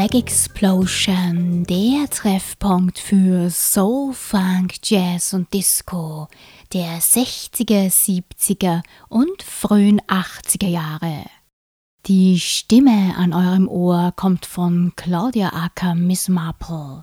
BlackXplosion, der Treffpunkt für Soul, Funk, Jazz und Disco der 60er, 70er und frühen 80er Jahre. Die Stimme an eurem Ohr kommt von Claudia Acker Miss Marple.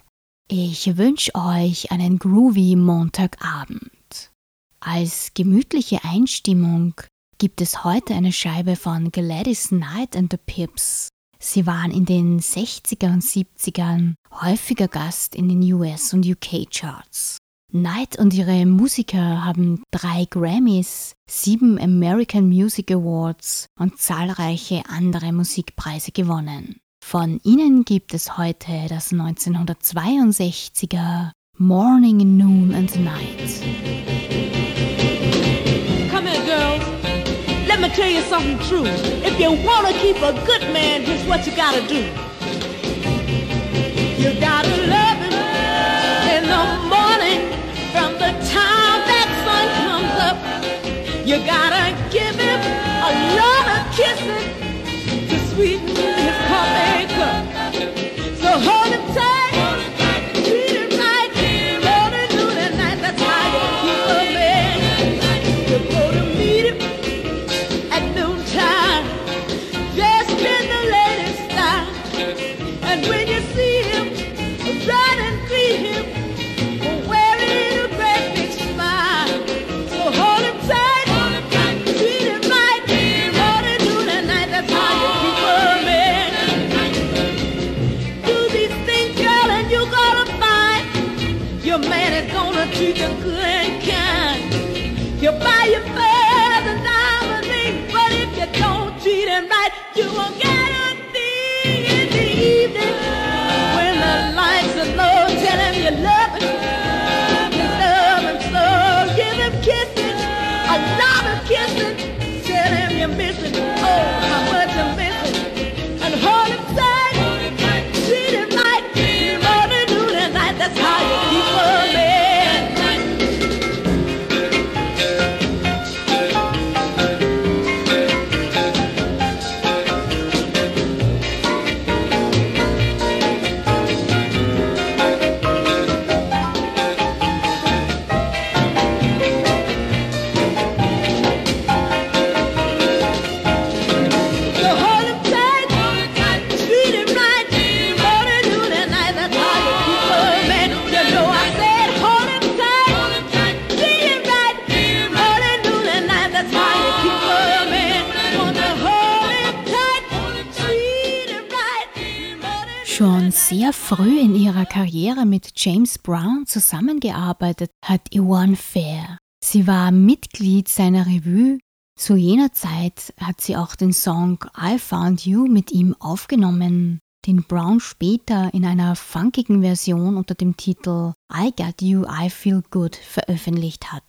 Ich wünsche euch einen groovy Montagabend. Als gemütliche Einstimmung gibt es heute eine Scheibe von Gladys Knight and the Pips Sie waren in den 60er und 70ern häufiger Gast in den US- und UK-Charts. Knight und ihre Musiker haben drei Grammys, sieben American Music Awards und zahlreiche andere Musikpreise gewonnen. Von ihnen gibt es heute das 1962er Morning, Noon and Night. Me tell you something true. If you want to keep a good man, here's what you got to do. You got to love him in the morning from the time that sun comes up. You got to give him a lot of kisses to sweeten zusammengearbeitet hat Yvonne Fair. Sie war Mitglied seiner Revue. Zu jener Zeit hat sie auch den Song I Found You mit ihm aufgenommen, den Brown später in einer funkigen Version unter dem Titel I Got You, I Feel Good veröffentlicht hat.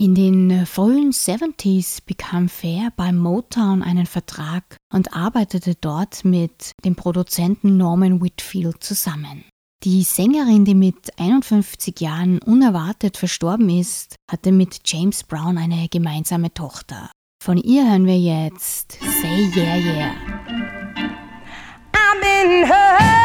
In den frühen 70s bekam Fair bei Motown einen Vertrag und arbeitete dort mit dem Produzenten Norman Whitfield zusammen. Die Sängerin, die mit 51 Jahren unerwartet verstorben ist, hatte mit James Brown eine gemeinsame Tochter. Von ihr hören wir jetzt Say Yeah Yeah.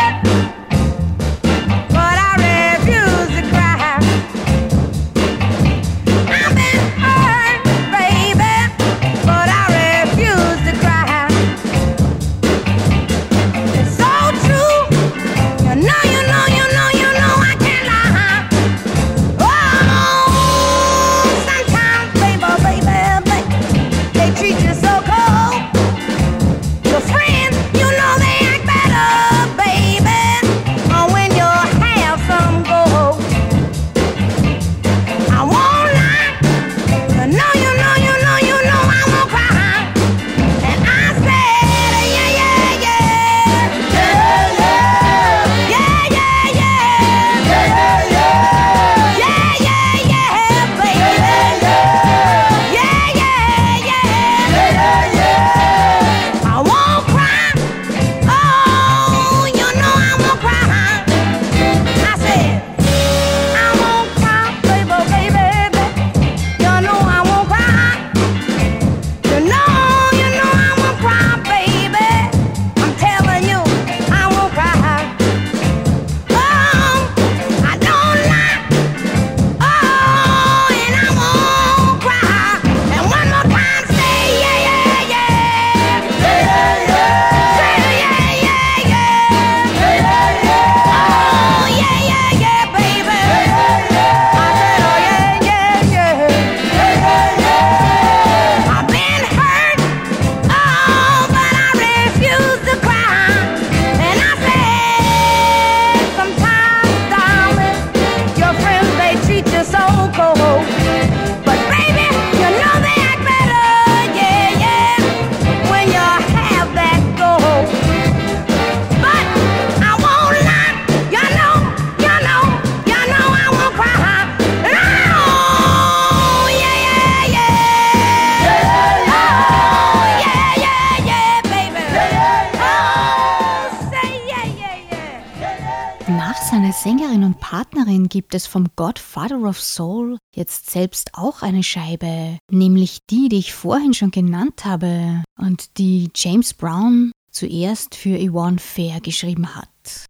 Gibt es vom Godfather of Soul jetzt selbst auch eine Scheibe, nämlich die, die ich vorhin schon genannt habe und die James Brown zuerst für Yvonne Fair geschrieben hat.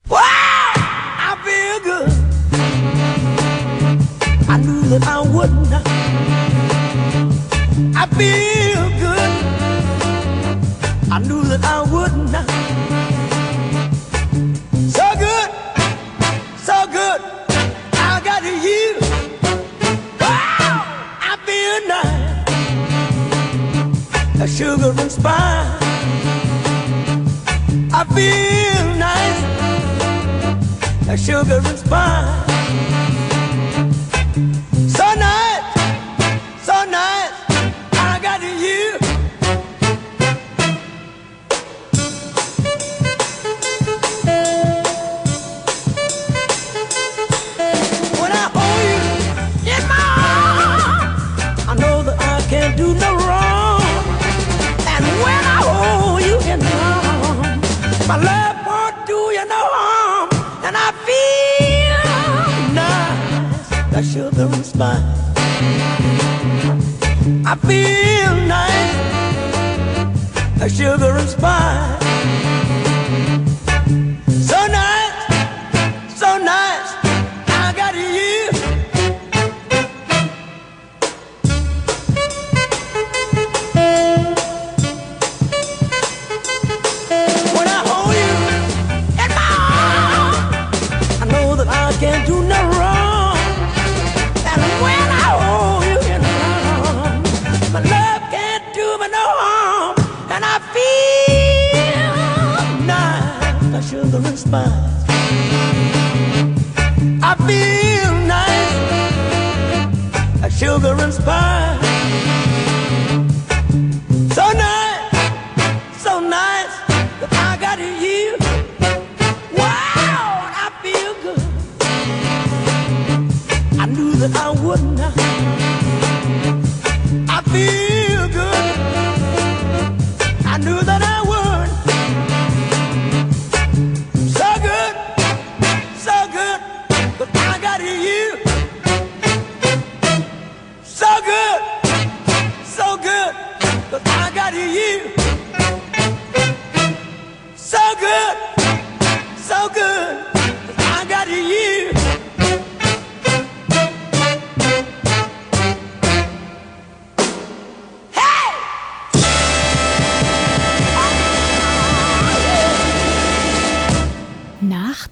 Wow, I feel good. I knew that I wouldn't. I feel good. I knew that I wouldn't. Got you. Wow, I feel nice. A sugar and spice. I feel nice. A sugar and spice. Sugar and spice. I feel nice, sugar and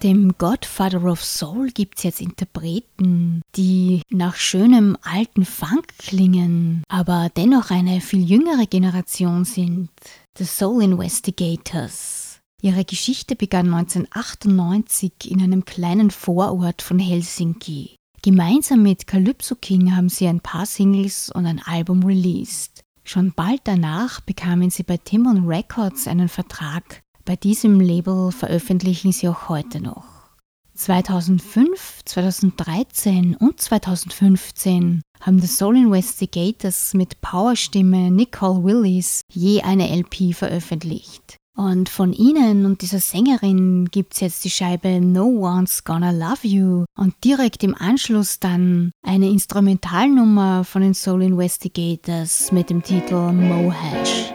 spice. Godfather of Soul gibt es jetzt Interpreten, die nach schönem alten Funk klingen, aber dennoch eine viel jüngere Generation sind. The Soul Investigators. Ihre Geschichte begann 1998 in einem kleinen Vorort von Helsinki. Gemeinsam mit Calypso King haben sie ein paar Singles und ein Album released. Schon bald danach bekamen sie bei Timon Records einen Vertrag. Bei diesem Label veröffentlichen sie auch heute noch. 2005, 2013 und 2015 haben The Soul Investigators mit Powerstimme Nicole Willis je eine LP veröffentlicht. Und von ihnen und dieser Sängerin gibt's jetzt die Scheibe No One's Gonna Love You und direkt im Anschluss dann eine Instrumentalnummer von den Soul Investigators mit dem Titel Mohash.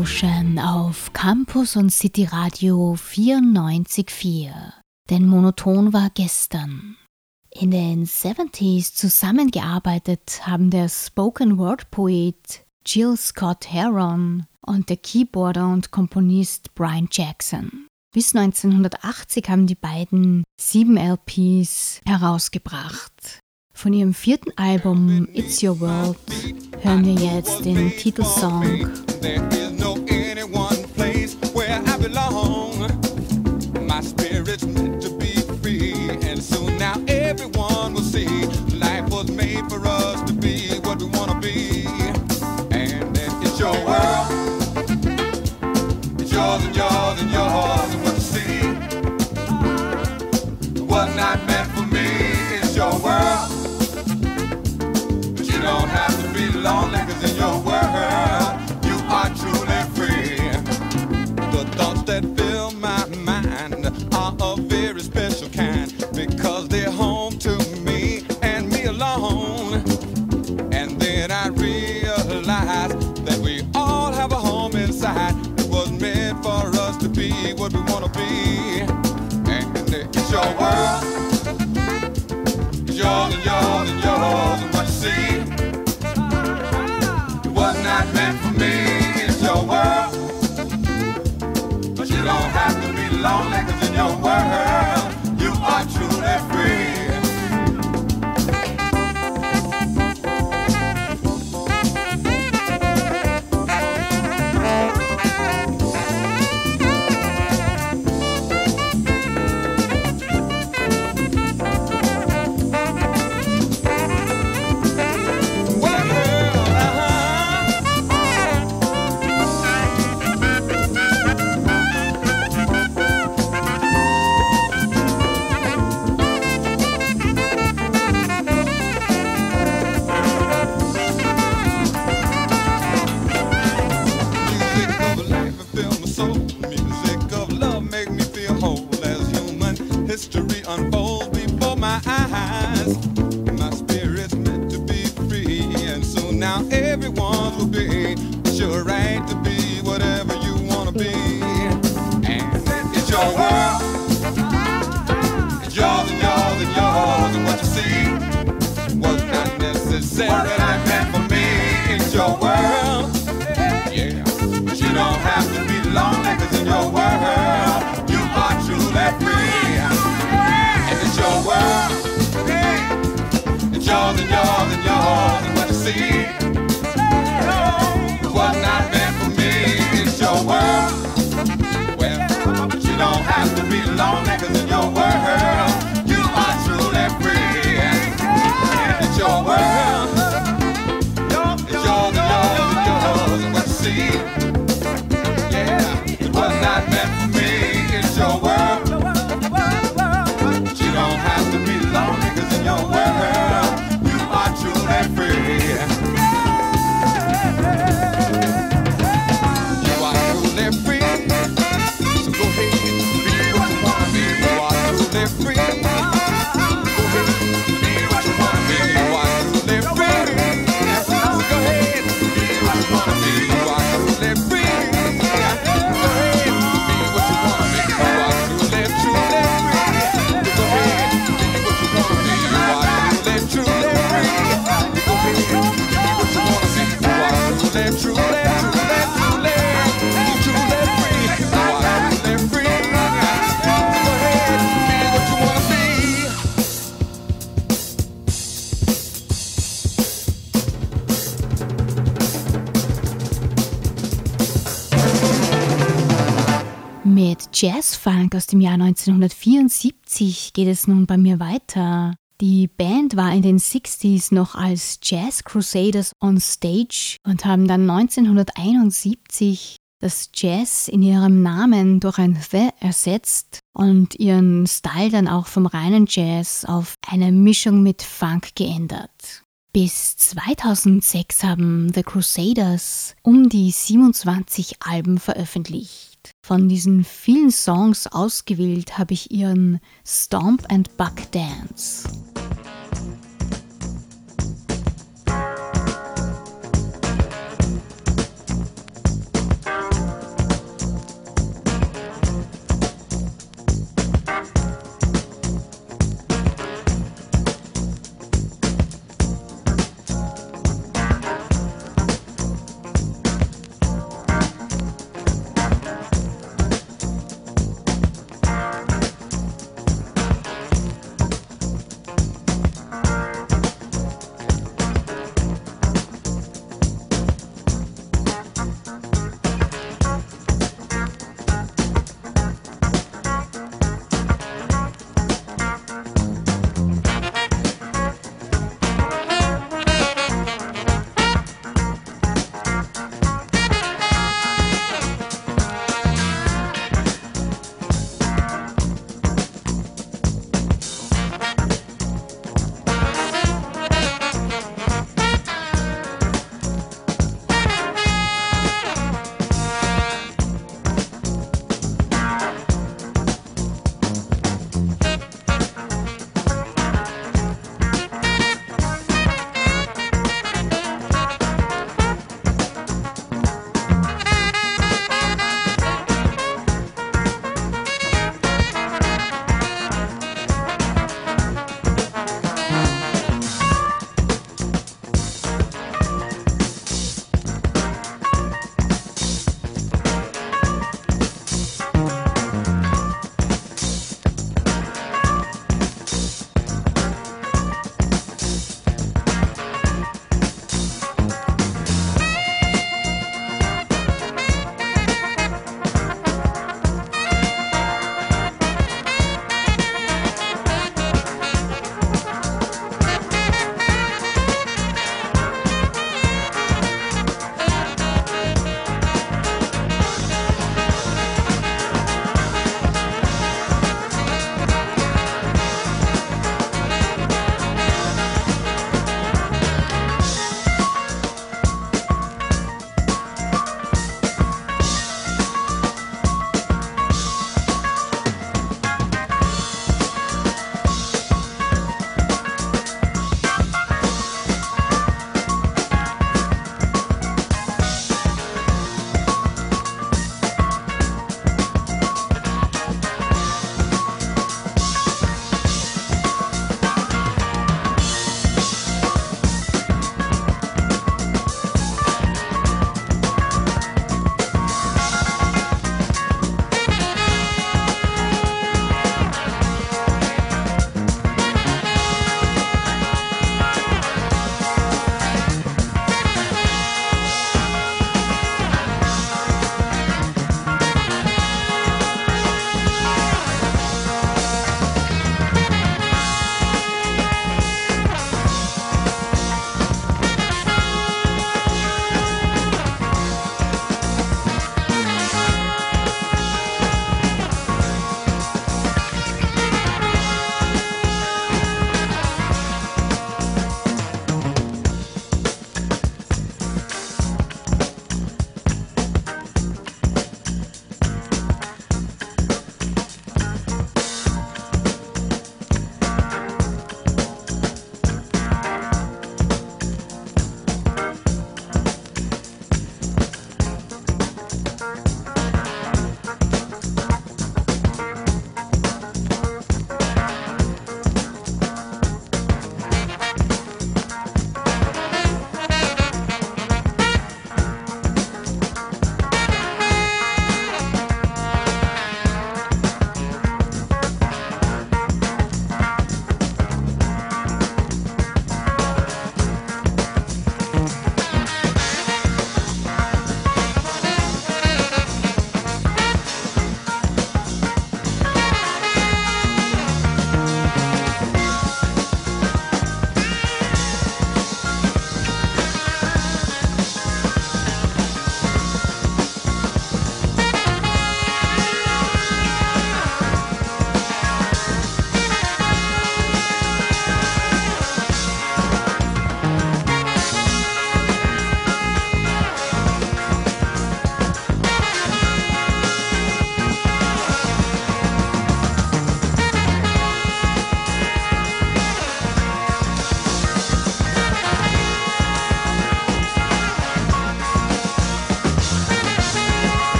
Explosion auf Campus und City Radio 94.4. Denn monoton war gestern. In den 70s zusammengearbeitet haben der Spoken Word Poet Jill Scott Heron und der Keyboarder und Komponist Brian Jackson. Bis 1980 haben die beiden sieben LPs herausgebracht. Von ihrem vierten Album It's Your World hören wir jetzt den Titelsong. Belong. My spirit's meant to be free, and soon now everyone will see life was made for us to be what we wanna be. And it's your world, it's yours and yours and yours, and what you see was not meant for me. It's your world but you don't have to be lonely, it's yours and yours and yours and what you see. It was not meant for me. It's your work But you don't have to be lonely because in your world, it's your world. You are truly free. And it's your world. It's yours and yours and yours, and what you see not for me. It's your world. But you don't have to be in your world, you are truly free. Jazzfunk aus dem Jahr 1974 geht es nun bei mir weiter. Die Band war in den 60s noch als Jazz Crusaders on Stage und haben dann 1971 das Jazz in ihrem Namen durch ein The ersetzt und ihren Style dann auch vom reinen Jazz auf eine Mischung mit Funk geändert. Bis 2006 haben The Crusaders um die 27 Alben veröffentlicht. Von diesen vielen Songs ausgewählt habe ich ihren Stomp and Buck Dance.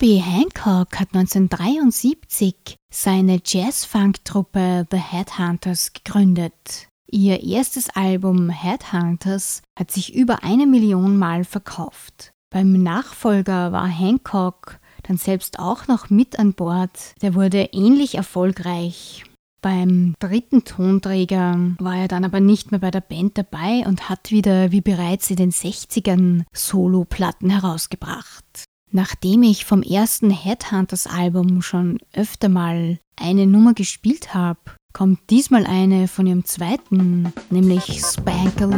Herbie Hancock hat 1973 seine Jazz-Funk-Truppe The Headhunters gegründet. Ihr erstes Album Headhunters hat sich über eine Million Mal verkauft. Beim Nachfolger war Hancock dann selbst auch noch mit an Bord. Der wurde ähnlich erfolgreich. Beim dritten Tonträger war er dann aber nicht mehr bei der Band dabei und hat wieder, wie bereits in den 60ern, Solo-Platten herausgebracht. Nachdem ich vom ersten Headhunters-Album schon öfter mal eine Nummer gespielt habe, kommt diesmal eine von ihrem zweiten, nämlich Spanker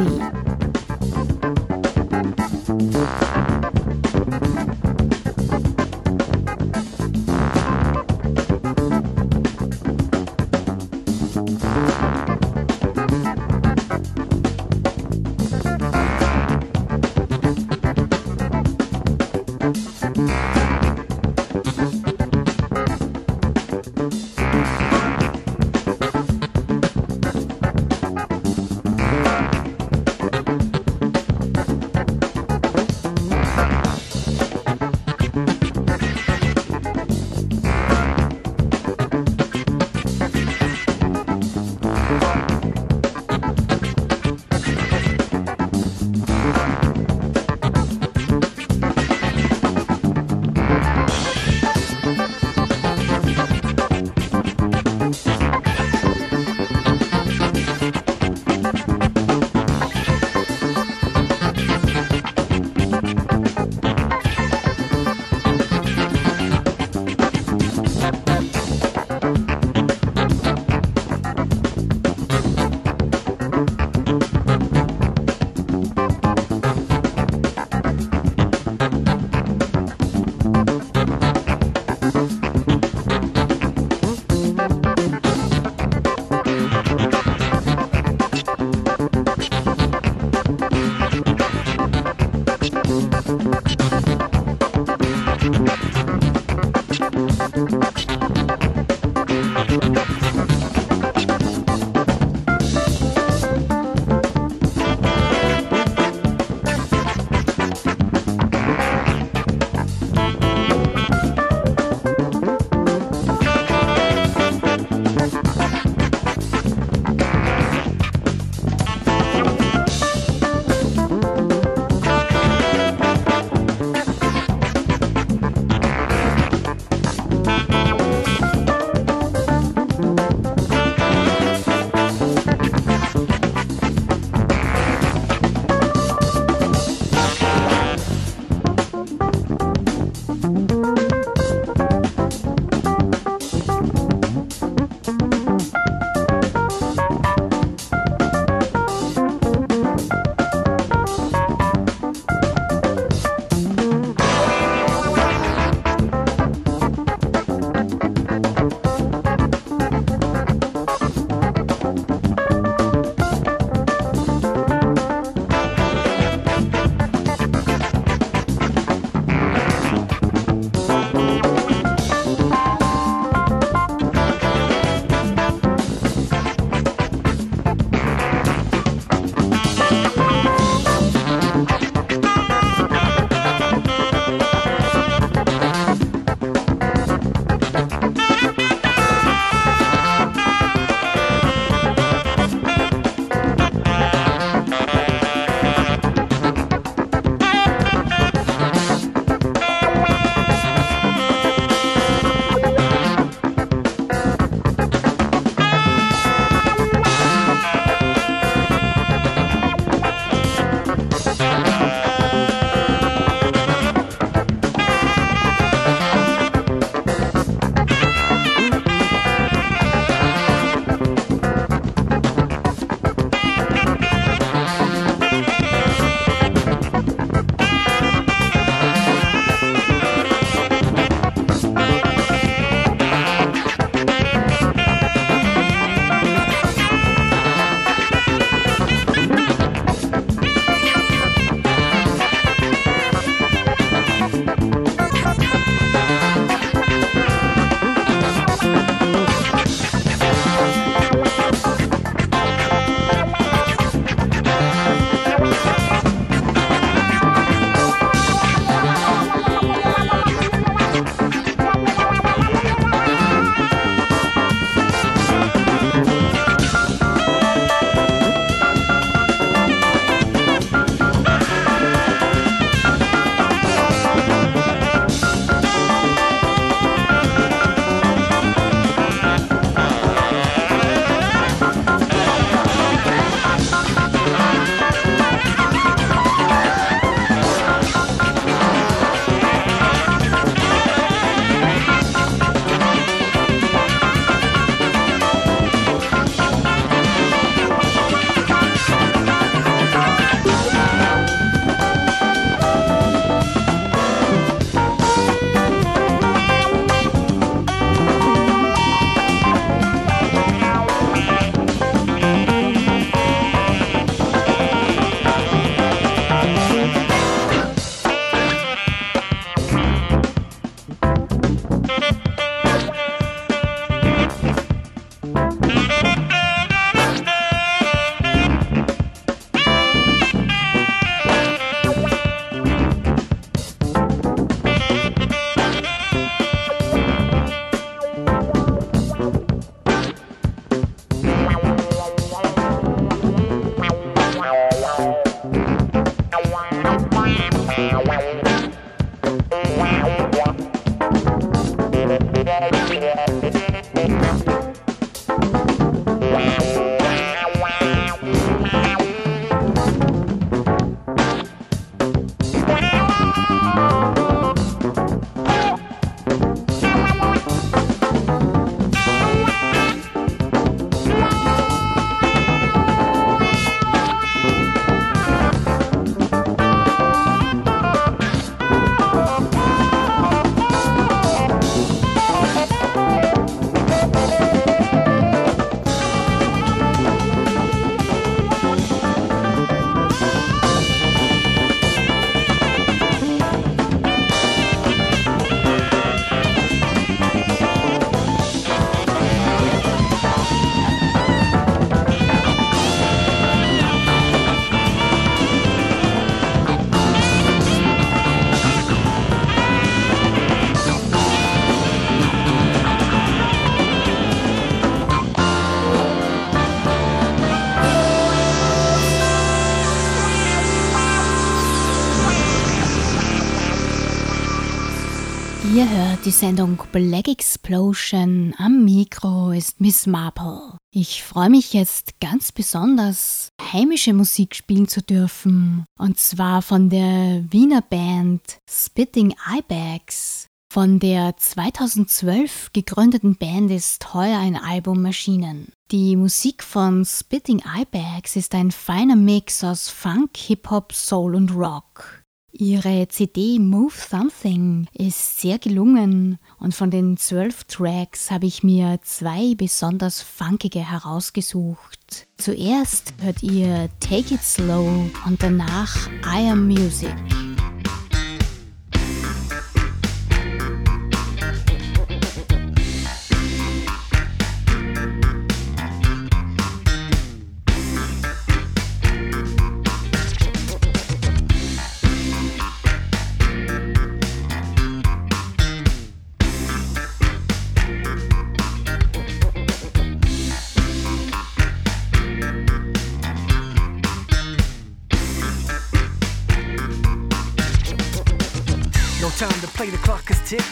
die Sendung Black Explosion. Am Mikro ist Miss Marple. Ich freue mich jetzt ganz besonders, heimische Musik spielen zu dürfen. Und zwar von der Wiener Band Spitting Eyebags. Von der 2012 gegründeten Band ist heuer ein Album erschienen. Die Musik von Spitting Eyebags ist ein feiner Mix aus Funk, Hip-Hop, Soul und Rock. Ihre CD Move Something ist sehr gelungen und von den zwölf Tracks habe ich mir zwei besonders funkige herausgesucht. Zuerst hört ihr Take It Slow und danach I Am Music.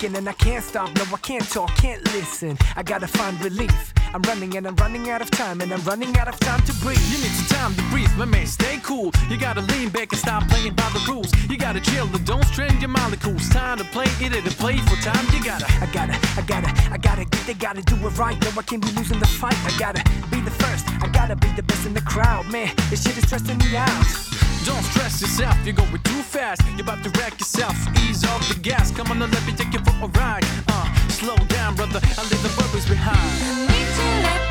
And I can't stop. No, I can't talk, can't listen. I gotta find relief. I'm running and I'm running out of time and I'm running out of time to breathe. You need some time to breathe, my man. Stay cool. You gotta lean back and stop playing by the rules. You gotta chill and don't strain your molecules. Time to play it and play for time. You gotta, I gotta, I gotta, I gotta get they gotta do it right. No, I can't be losing the fight. I gotta be the first. I gotta be the best in the crowd, man. This shit is stressing me out. Don't stress yourself, you're going too fast. You're about to wreck yourself. Ease off the gas. Come on, let me take you for a ride. Uh, slow down, brother. I leave the worries behind.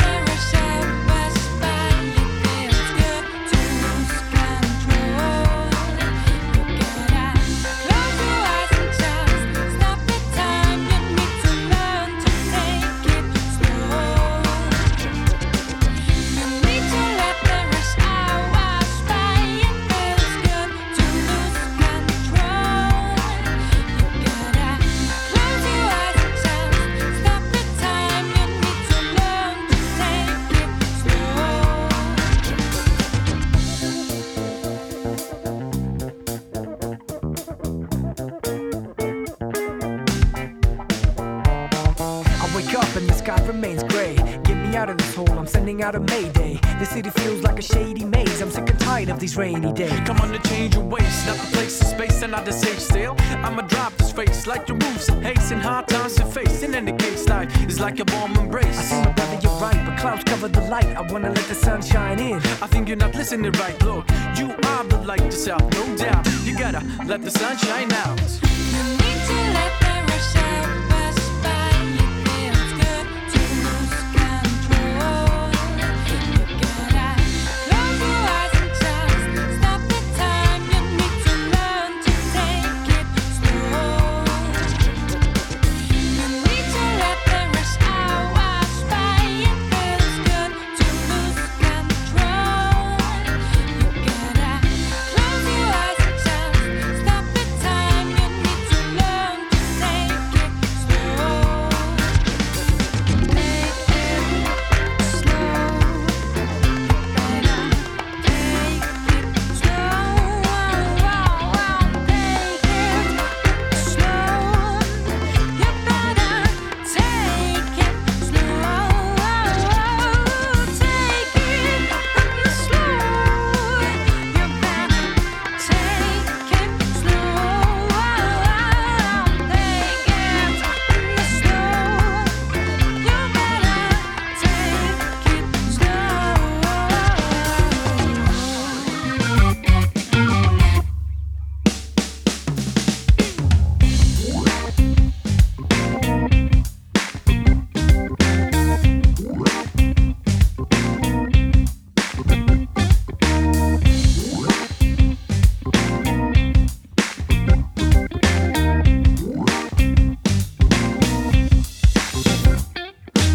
Out of mayday. The city feels like a shady maze. I'm sick and tired of these rainy days. Come on to change your ways, not the place of space and not the safe still. I'ma drop this face like your roofs, haste and hard times to face. And in any case, life is like a warm embrace. I see my brother, you're right, but clouds cover the light. I wanna let the sun shine in. I think you're not listening right. Look, you are the light yourself, no doubt. You gotta let the sun shine out.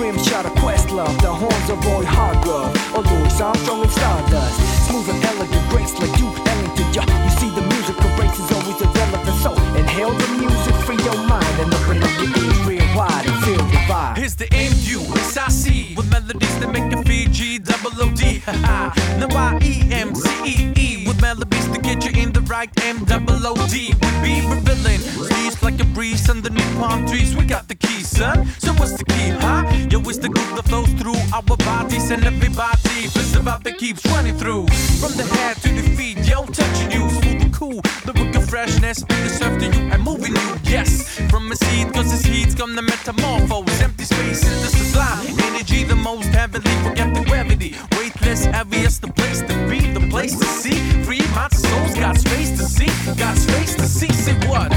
Grimshot of Questlove, the horns of Roy Hargrove, oh, or Louis Armstrong and Stardust. Smooth and elegant, grace like you, Ellington, yeah. You see the musical race is always irrelevant, so inhale the music, free your mind, and open up your ears real wide and feel the vibe. Here's the MU, SIC, with melodies that make a feel G, double O D, ha ha. Now I E M C E E, with melodies to get you in the double O D. We be revealing leaves like a breeze underneath palm trees. We got the keys, son. So what's the key, huh? Yo, it's the groove that flows through our bodies and everybody. It's the vibe that keeps running through. From the head to the feet, yo, touching you. Smooth and cool, the of freshness. The surf to you and moving you, yes. From a seed, cause this heat's gonna metamorphose. Empty space into sublime. Energy the most heavenly, forget the gravity. Weightless, heaviest, the place to be, the place to see. Free and souls, got space to see, got space to see. Say what?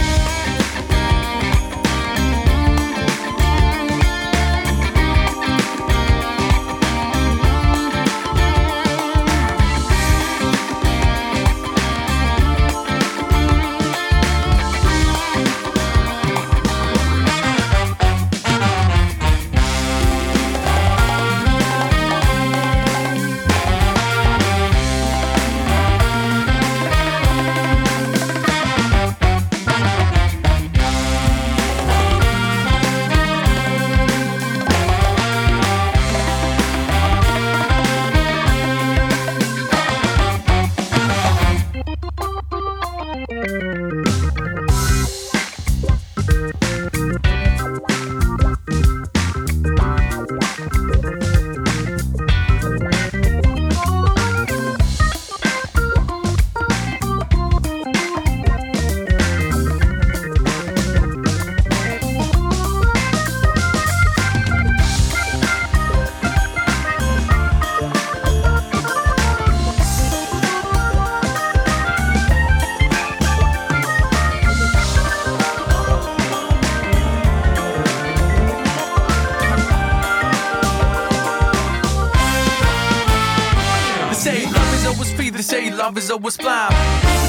Is always blind.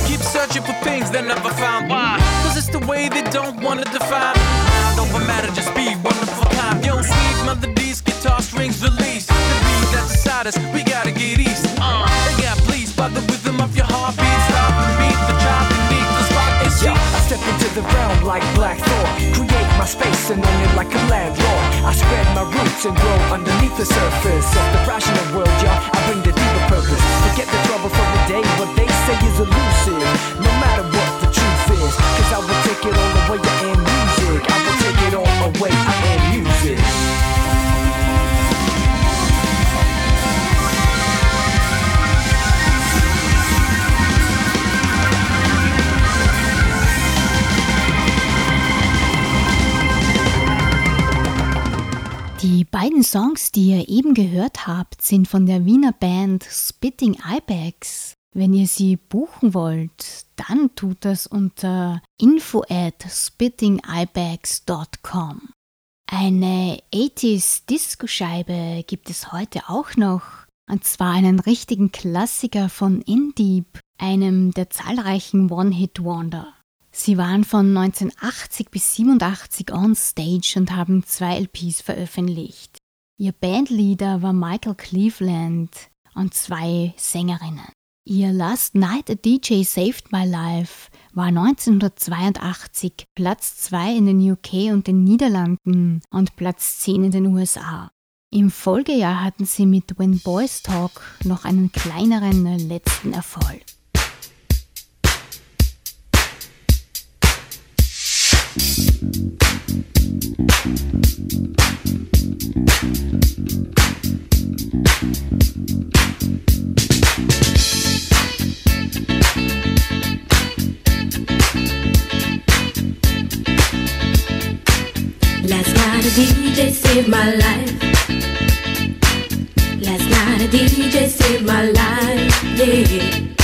Keep searching for things they never found. Why? Cause it's the way they don't wanna define. Mind over matter, just be one of a kind. Yo, sweet melodies, guitar strings release. The beat that's inside us, we gotta get east. Uh, they got pleased by the rhythm of your heartbeat. Stop into the realm like Black Thor. Create my space and own it like a landlord. I spread my roots and grow underneath the surface of the rational world, yeah. I bring the deeper purpose. Forget the trouble for the day. What they say is elusive. No matter what the truth is. Cause I will take it all away, I am music. I will take it all away, I am music. Beiden Songs, die ihr eben gehört habt, sind von der Wiener Band Spitting Ibex. Wenn ihr sie buchen wollt, dann tut das unter info at spittingibex.com. Eine 80s Disco-Scheibe gibt es heute auch noch, und zwar einen richtigen Klassiker von In Deep, einem der zahlreichen One-Hit-Wonder. Sie waren von 1980 bis 87 on stage und haben zwei LPs veröffentlicht. Ihr Bandleader war Michael Cleveland und zwei Sängerinnen. Ihr Last Night a DJ Saved My Life war 1982 Platz 2 in den UK und den Niederlanden und Platz 10 in den USA. Im Folgejahr hatten sie mit When Boys Talk noch einen kleineren letzten Erfolg. Saved my life. Yeah.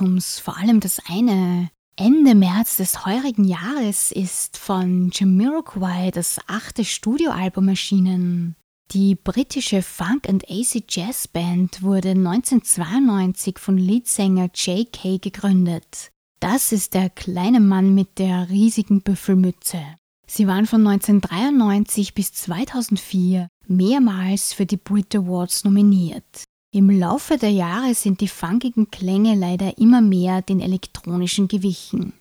Datums, vor allem das eine. Ende März des heurigen Jahres ist von Jamiroquai das achte Studioalbum erschienen. Die britische Funk- and Acid Jazz Band wurde 1992 von Leadsänger J.K. gegründet. Das ist der kleine Mann mit der riesigen Büffelmütze. Sie waren von 1993 bis 2004 mehrmals für die Brit Awards nominiert. Im Laufe der Jahre sind die funkigen Klänge leider immer mehr den elektronischen gewichen.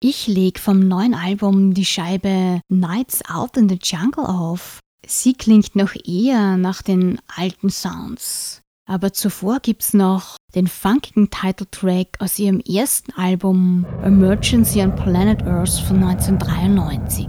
Ich leg vom neuen Album die Scheibe Nights Out in the Jungle auf. Sie klingt noch eher nach den alten Sounds. Aber zuvor gibt's noch den funkigen Titeltrack aus ihrem ersten Album Emergency on Planet Earth von 1993.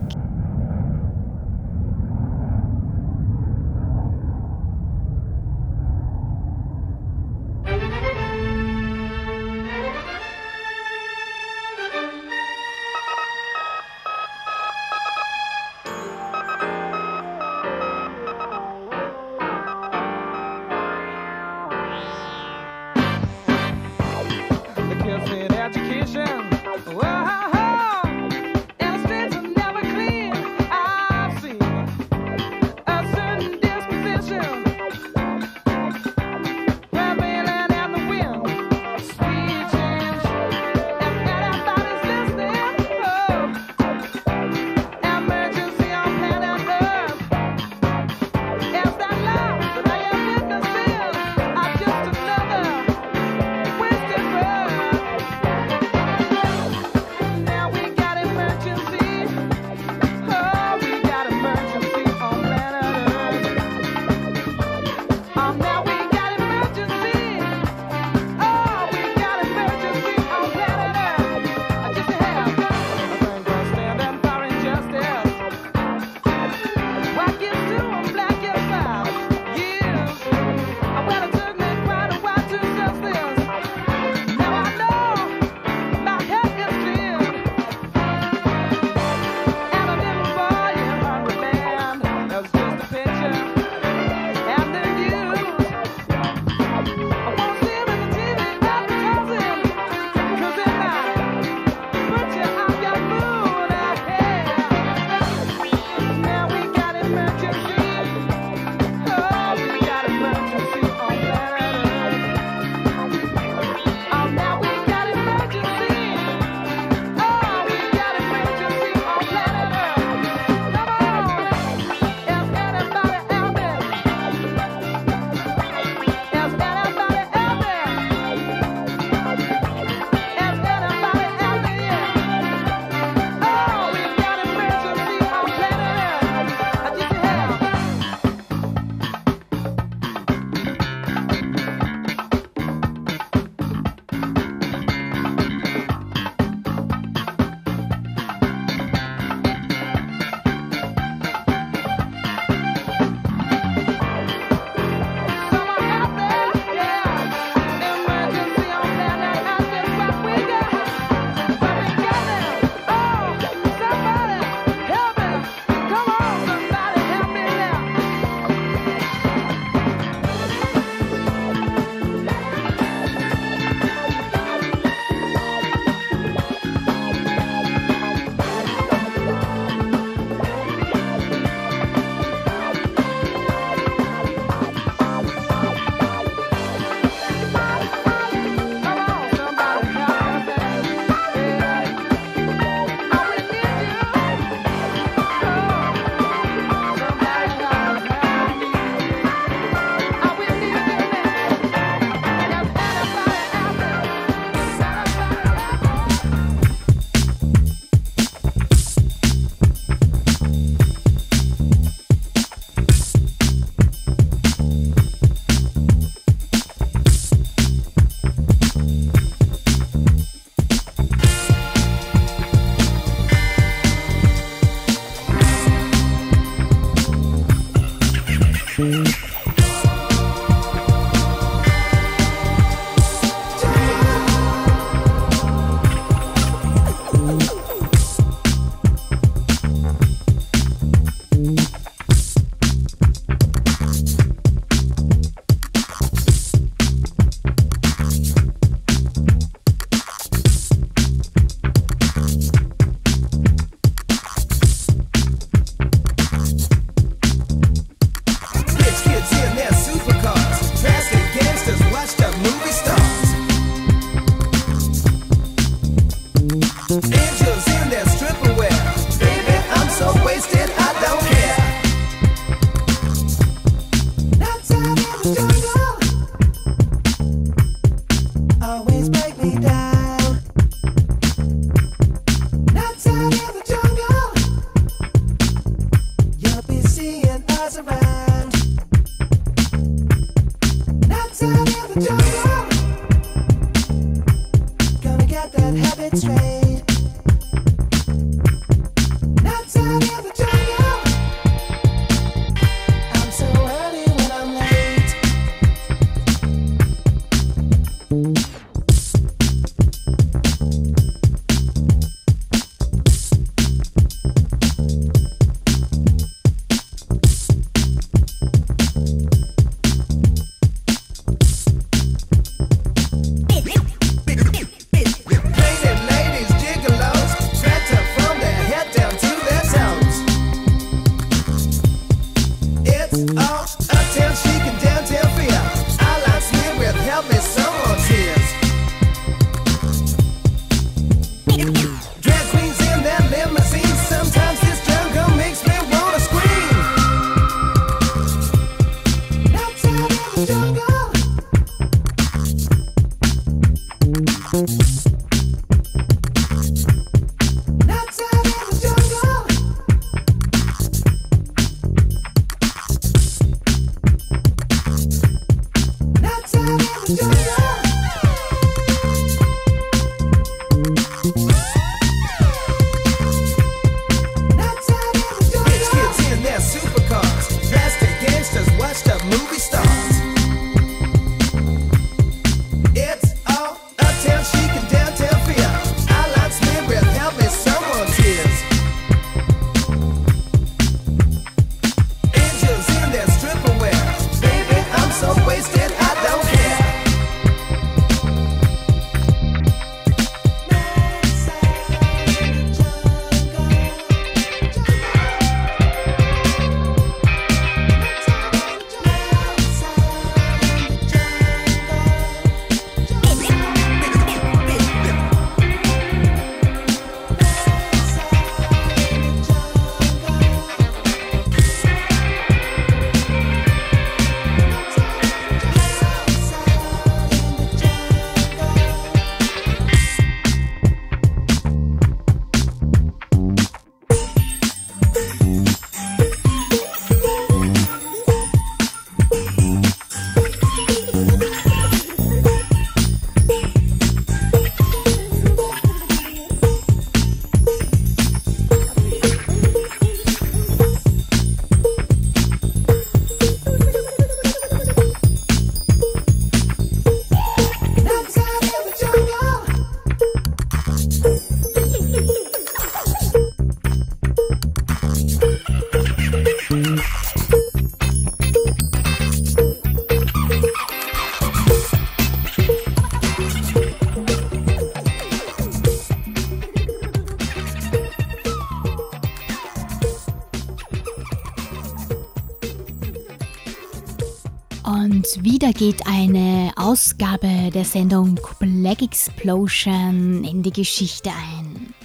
Ausgabe der Sendung Black Explosion in die Geschichte ein.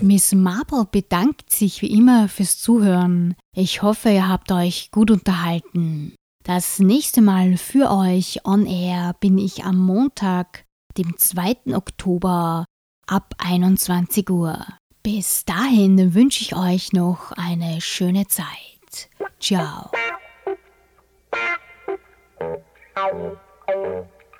Miss Marple bedankt sich wie immer fürs Zuhören. Ich hoffe, ihr habt euch gut unterhalten. Das nächste Mal für euch on air bin ich am Montag, dem 2. Oktober ab 21 Uhr. Bis dahin wünsche ich euch noch eine schöne Zeit. Ciao.